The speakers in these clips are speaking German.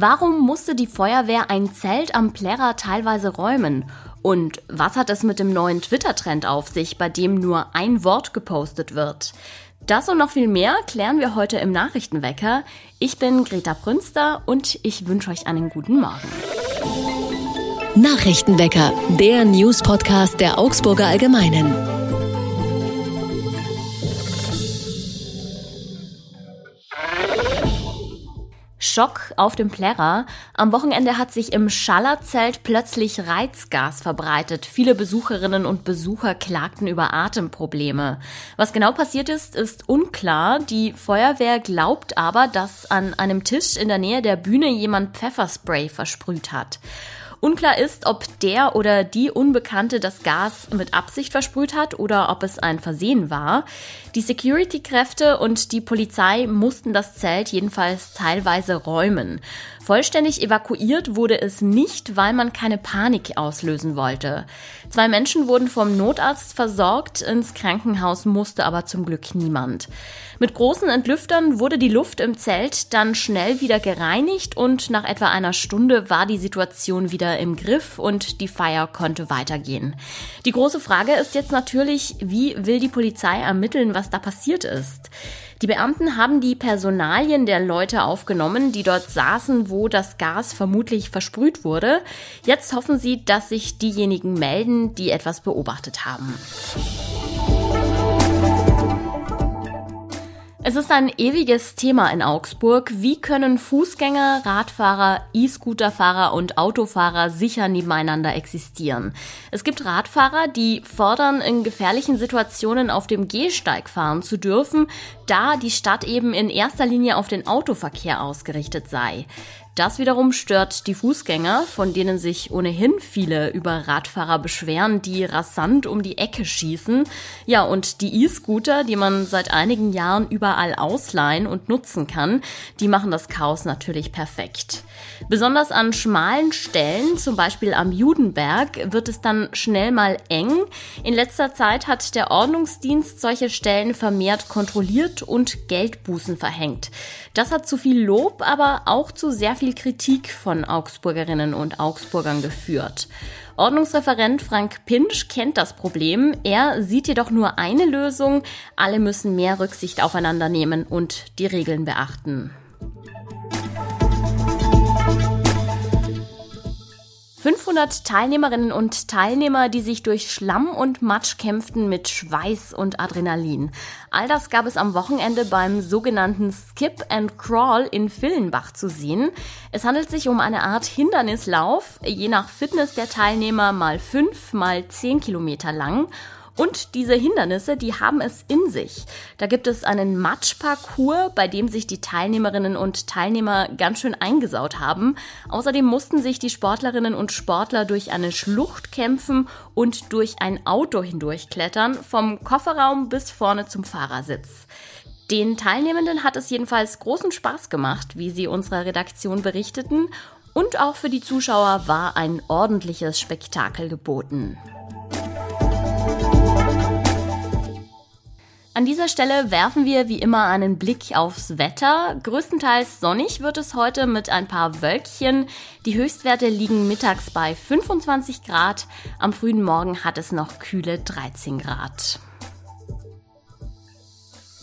Warum musste die Feuerwehr ein Zelt am Plärrer teilweise räumen? Und was hat es mit dem neuen Twitter-Trend auf sich, bei dem nur ein Wort gepostet wird? Das und noch viel mehr klären wir heute im Nachrichtenwecker. Ich bin Greta Brünster und ich wünsche euch einen guten Morgen. Nachrichtenwecker, der News-Podcast der Augsburger Allgemeinen. Schock auf dem Plärrer. Am Wochenende hat sich im Schallerzelt plötzlich Reizgas verbreitet. Viele Besucherinnen und Besucher klagten über Atemprobleme. Was genau passiert ist, ist unklar. Die Feuerwehr glaubt aber, dass an einem Tisch in der Nähe der Bühne jemand Pfefferspray versprüht hat. Unklar ist, ob der oder die Unbekannte das Gas mit Absicht versprüht hat oder ob es ein Versehen war. Die Security-Kräfte und die Polizei mussten das Zelt jedenfalls teilweise räumen. Vollständig evakuiert wurde es nicht, weil man keine Panik auslösen wollte. Zwei Menschen wurden vom Notarzt versorgt, ins Krankenhaus musste aber zum Glück niemand. Mit großen Entlüftern wurde die Luft im Zelt dann schnell wieder gereinigt und nach etwa einer Stunde war die Situation wieder im Griff und die Feier konnte weitergehen. Die große Frage ist jetzt natürlich, wie will die Polizei ermitteln, was da passiert ist? Die Beamten haben die Personalien der Leute aufgenommen, die dort saßen, wo das Gas vermutlich versprüht wurde. Jetzt hoffen sie, dass sich diejenigen melden, die etwas beobachtet haben. Es ist ein ewiges Thema in Augsburg. Wie können Fußgänger, Radfahrer, E-Scooterfahrer und Autofahrer sicher nebeneinander existieren? Es gibt Radfahrer, die fordern, in gefährlichen Situationen auf dem Gehsteig fahren zu dürfen, da die Stadt eben in erster Linie auf den Autoverkehr ausgerichtet sei. Das wiederum stört die Fußgänger, von denen sich ohnehin viele über Radfahrer beschweren, die rasant um die Ecke schießen. Ja, und die E-Scooter, die man seit einigen Jahren überall ausleihen und nutzen kann, die machen das Chaos natürlich perfekt. Besonders an schmalen Stellen, zum Beispiel am Judenberg, wird es dann schnell mal eng. In letzter Zeit hat der Ordnungsdienst solche Stellen vermehrt kontrolliert und Geldbußen verhängt. Das hat zu viel Lob, aber auch zu sehr viel Kritik von Augsburgerinnen und Augsburgern geführt. Ordnungsreferent Frank Pinsch kennt das Problem. Er sieht jedoch nur eine Lösung. Alle müssen mehr Rücksicht aufeinander nehmen und die Regeln beachten. 500 Teilnehmerinnen und Teilnehmer, die sich durch Schlamm und Matsch kämpften mit Schweiß und Adrenalin. All das gab es am Wochenende beim sogenannten Skip and Crawl in Villenbach zu sehen. Es handelt sich um eine Art Hindernislauf, je nach Fitness der Teilnehmer mal fünf, mal zehn Kilometer lang. Und diese Hindernisse, die haben es in sich. Da gibt es einen Matschparcours, bei dem sich die Teilnehmerinnen und Teilnehmer ganz schön eingesaut haben. Außerdem mussten sich die Sportlerinnen und Sportler durch eine Schlucht kämpfen und durch ein Auto hindurchklettern, vom Kofferraum bis vorne zum Fahrersitz. Den Teilnehmenden hat es jedenfalls großen Spaß gemacht, wie sie unserer Redaktion berichteten. Und auch für die Zuschauer war ein ordentliches Spektakel geboten. An dieser Stelle werfen wir wie immer einen Blick aufs Wetter. Größtenteils sonnig wird es heute mit ein paar Wölkchen. Die Höchstwerte liegen mittags bei 25 Grad. Am frühen Morgen hat es noch kühle 13 Grad.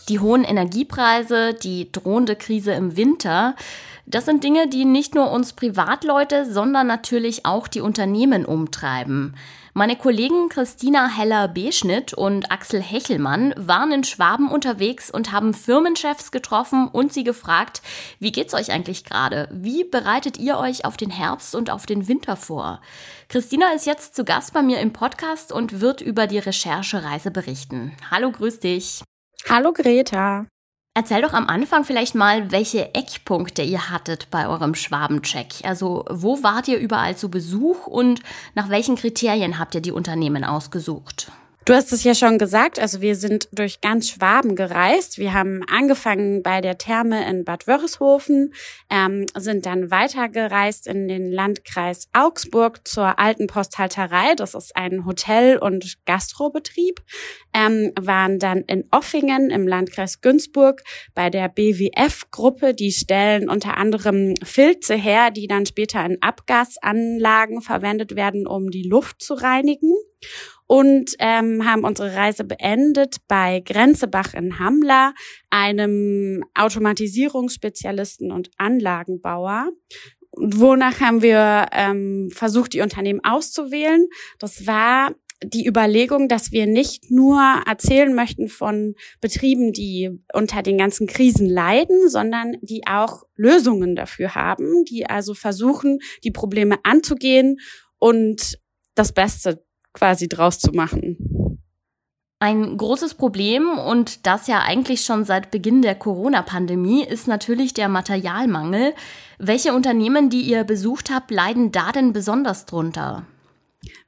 Die hohen Energiepreise, die drohende Krise im Winter, das sind Dinge, die nicht nur uns Privatleute, sondern natürlich auch die Unternehmen umtreiben. Meine Kollegen Christina Heller-Beschnitt und Axel Hechelmann waren in Schwaben unterwegs und haben Firmenchefs getroffen und sie gefragt, wie geht's euch eigentlich gerade? Wie bereitet ihr euch auf den Herbst und auf den Winter vor? Christina ist jetzt zu Gast bei mir im Podcast und wird über die Recherchereise berichten. Hallo, grüß dich. Hallo Greta. Erzähl doch am Anfang vielleicht mal, welche Eckpunkte ihr hattet bei eurem Schwabencheck. Also wo wart ihr überall zu Besuch und nach welchen Kriterien habt ihr die Unternehmen ausgesucht? Du hast es ja schon gesagt, also wir sind durch ganz Schwaben gereist. Wir haben angefangen bei der Therme in Bad Wörishofen, ähm, sind dann weitergereist in den Landkreis Augsburg zur alten Posthalterei. Das ist ein Hotel- und Gastrobetrieb. Ähm, waren dann in Offingen im Landkreis Günzburg bei der BWF-Gruppe. Die stellen unter anderem Filze her, die dann später in Abgasanlagen verwendet werden, um die Luft zu reinigen und ähm, haben unsere Reise beendet bei Grenzebach in Hamler, einem Automatisierungsspezialisten und Anlagenbauer. Wonach haben wir ähm, versucht, die Unternehmen auszuwählen? Das war die Überlegung, dass wir nicht nur erzählen möchten von Betrieben, die unter den ganzen Krisen leiden, sondern die auch Lösungen dafür haben, die also versuchen, die Probleme anzugehen und das Beste quasi draus zu machen. Ein großes Problem und das ja eigentlich schon seit Beginn der Corona-Pandemie ist natürlich der Materialmangel. Welche Unternehmen, die ihr besucht habt, leiden da denn besonders drunter?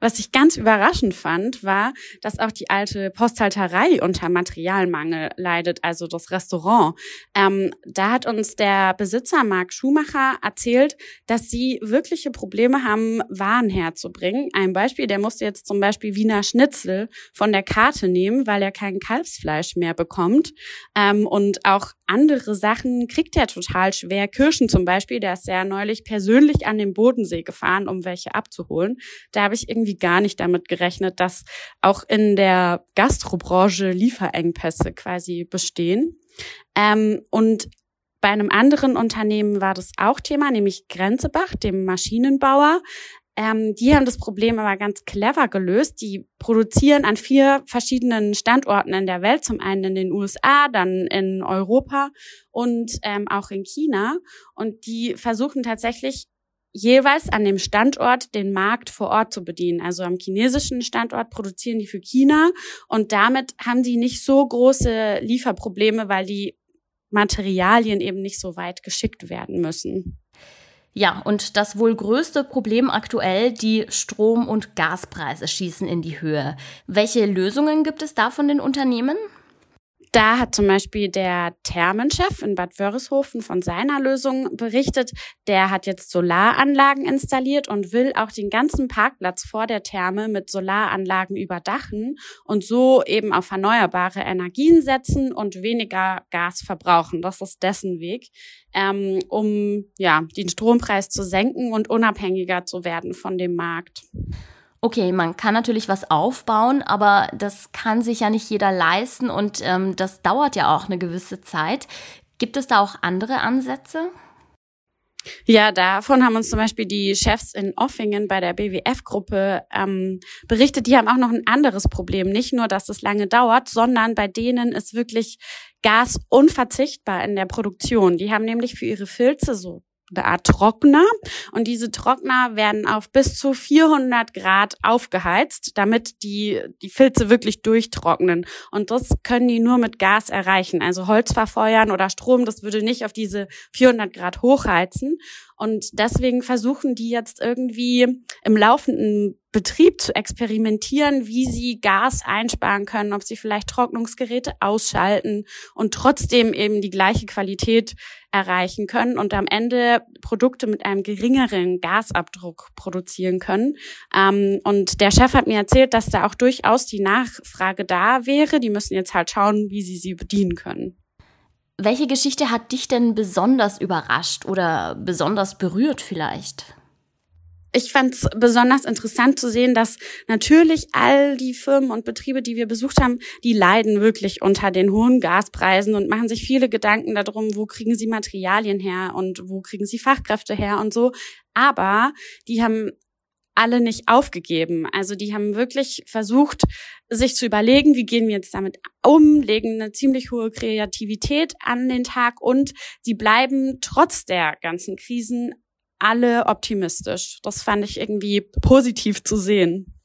Was ich ganz überraschend fand, war, dass auch die alte Posthalterei unter Materialmangel leidet, also das Restaurant. Ähm, da hat uns der Besitzer Marc Schumacher erzählt, dass sie wirkliche Probleme haben, Waren herzubringen. Ein Beispiel, der musste jetzt zum Beispiel Wiener Schnitzel von der Karte nehmen, weil er kein Kalbsfleisch mehr bekommt. Ähm, und auch andere Sachen kriegt er total schwer. Kirschen zum Beispiel, der ist ja neulich persönlich an den Bodensee gefahren, um welche abzuholen. Da habe ich irgendwie gar nicht damit gerechnet, dass auch in der Gastrobranche Lieferengpässe quasi bestehen. Ähm, und bei einem anderen Unternehmen war das auch Thema, nämlich Grenzebach, dem Maschinenbauer. Ähm, die haben das Problem aber ganz clever gelöst. Die produzieren an vier verschiedenen Standorten in der Welt, zum einen in den USA, dann in Europa und ähm, auch in China. Und die versuchen tatsächlich jeweils an dem Standort den Markt vor Ort zu bedienen. Also am chinesischen Standort produzieren die für China und damit haben die nicht so große Lieferprobleme, weil die Materialien eben nicht so weit geschickt werden müssen. Ja, und das wohl größte Problem aktuell, die Strom- und Gaspreise schießen in die Höhe. Welche Lösungen gibt es da von den Unternehmen? Da hat zum Beispiel der Thermenchef in Bad Wörishofen von seiner Lösung berichtet. Der hat jetzt Solaranlagen installiert und will auch den ganzen Parkplatz vor der Therme mit Solaranlagen überdachen und so eben auf erneuerbare Energien setzen und weniger Gas verbrauchen. Das ist dessen Weg, ähm, um ja den Strompreis zu senken und unabhängiger zu werden von dem Markt. Okay, man kann natürlich was aufbauen, aber das kann sich ja nicht jeder leisten und ähm, das dauert ja auch eine gewisse Zeit. Gibt es da auch andere Ansätze? Ja, davon haben uns zum Beispiel die Chefs in Offingen bei der BWF-Gruppe ähm, berichtet. Die haben auch noch ein anderes Problem. Nicht nur, dass es lange dauert, sondern bei denen ist wirklich Gas unverzichtbar in der Produktion. Die haben nämlich für ihre Filze so eine Art Trockner. Und diese Trockner werden auf bis zu 400 Grad aufgeheizt, damit die die Filze wirklich durchtrocknen. Und das können die nur mit Gas erreichen. Also Holz verfeuern oder Strom, das würde nicht auf diese 400 Grad hochheizen und deswegen versuchen die jetzt irgendwie im laufenden Betrieb zu experimentieren, wie sie Gas einsparen können, ob sie vielleicht Trocknungsgeräte ausschalten und trotzdem eben die gleiche Qualität erreichen können und am Ende Produkte mit einem geringeren Gasabdruck produzieren können. Ähm, und der Chef hat mir erzählt, dass da auch durchaus die Nachfrage da wäre. Die müssen jetzt halt schauen, wie sie sie bedienen können. Welche Geschichte hat dich denn besonders überrascht oder besonders berührt vielleicht? ich fand es besonders interessant zu sehen, dass natürlich all die Firmen und Betriebe, die wir besucht haben, die leiden wirklich unter den hohen Gaspreisen und machen sich viele Gedanken darum, wo kriegen sie Materialien her und wo kriegen sie Fachkräfte her und so. Aber die haben alle nicht aufgegeben. Also die haben wirklich versucht, sich zu überlegen, wie gehen wir jetzt damit um, legen eine ziemlich hohe Kreativität an den Tag und sie bleiben trotz der ganzen Krisen alle optimistisch. Das fand ich irgendwie positiv zu sehen.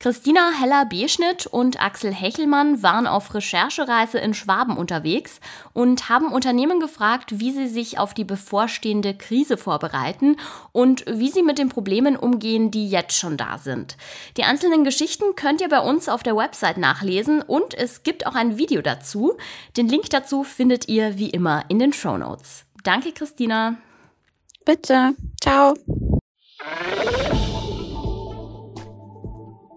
Christina Heller-Beschnitt und Axel Hechelmann waren auf Recherchereise in Schwaben unterwegs und haben Unternehmen gefragt, wie sie sich auf die bevorstehende Krise vorbereiten und wie sie mit den Problemen umgehen, die jetzt schon da sind. Die einzelnen Geschichten könnt ihr bei uns auf der Website nachlesen und es gibt auch ein Video dazu. Den Link dazu findet ihr wie immer in den Show Notes. Danke, Christina. Bitte. Ciao.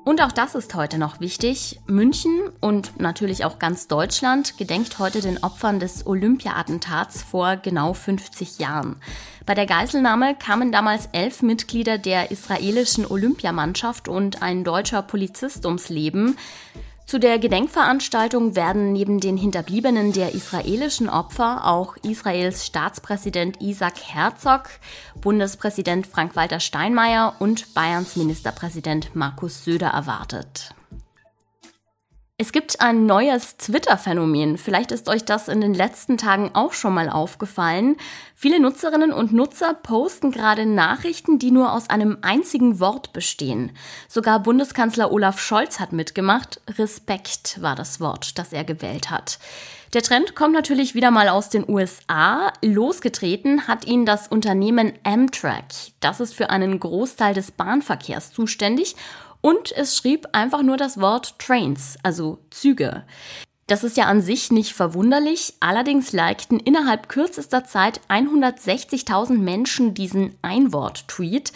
Und auch das ist heute noch wichtig. München und natürlich auch ganz Deutschland gedenkt heute den Opfern des Olympia-Attentats vor genau 50 Jahren. Bei der Geiselnahme kamen damals elf Mitglieder der israelischen Olympiamannschaft und ein deutscher Polizist ums Leben. Zu der Gedenkveranstaltung werden neben den Hinterbliebenen der israelischen Opfer auch Israels Staatspräsident Isaac Herzog, Bundespräsident Frank-Walter Steinmeier und Bayerns Ministerpräsident Markus Söder erwartet. Es gibt ein neues Twitter-Phänomen. Vielleicht ist euch das in den letzten Tagen auch schon mal aufgefallen. Viele Nutzerinnen und Nutzer posten gerade Nachrichten, die nur aus einem einzigen Wort bestehen. Sogar Bundeskanzler Olaf Scholz hat mitgemacht. Respekt war das Wort, das er gewählt hat. Der Trend kommt natürlich wieder mal aus den USA. Losgetreten hat ihn das Unternehmen Amtrak. Das ist für einen Großteil des Bahnverkehrs zuständig und es schrieb einfach nur das Wort Trains, also Züge. Das ist ja an sich nicht verwunderlich, allerdings likten innerhalb kürzester Zeit 160.000 Menschen diesen Einwort-Tweet.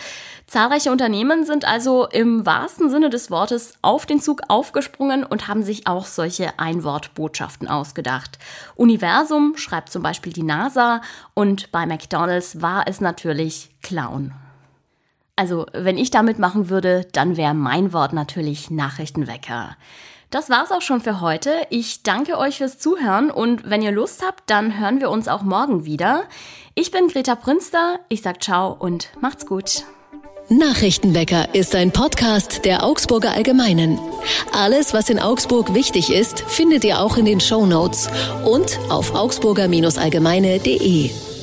Zahlreiche Unternehmen sind also im wahrsten Sinne des Wortes auf den Zug aufgesprungen und haben sich auch solche Einwortbotschaften ausgedacht. Universum schreibt zum Beispiel die NASA und bei McDonald's war es natürlich Clown. Also, wenn ich damit machen würde, dann wäre mein Wort natürlich Nachrichtenwecker. Das war's auch schon für heute. Ich danke euch fürs Zuhören und wenn ihr Lust habt, dann hören wir uns auch morgen wieder. Ich bin Greta Prünster, ich sag ciao und macht's gut. Nachrichtenwecker ist ein Podcast der Augsburger Allgemeinen. Alles, was in Augsburg wichtig ist, findet ihr auch in den Show Notes und auf augsburger-allgemeine.de.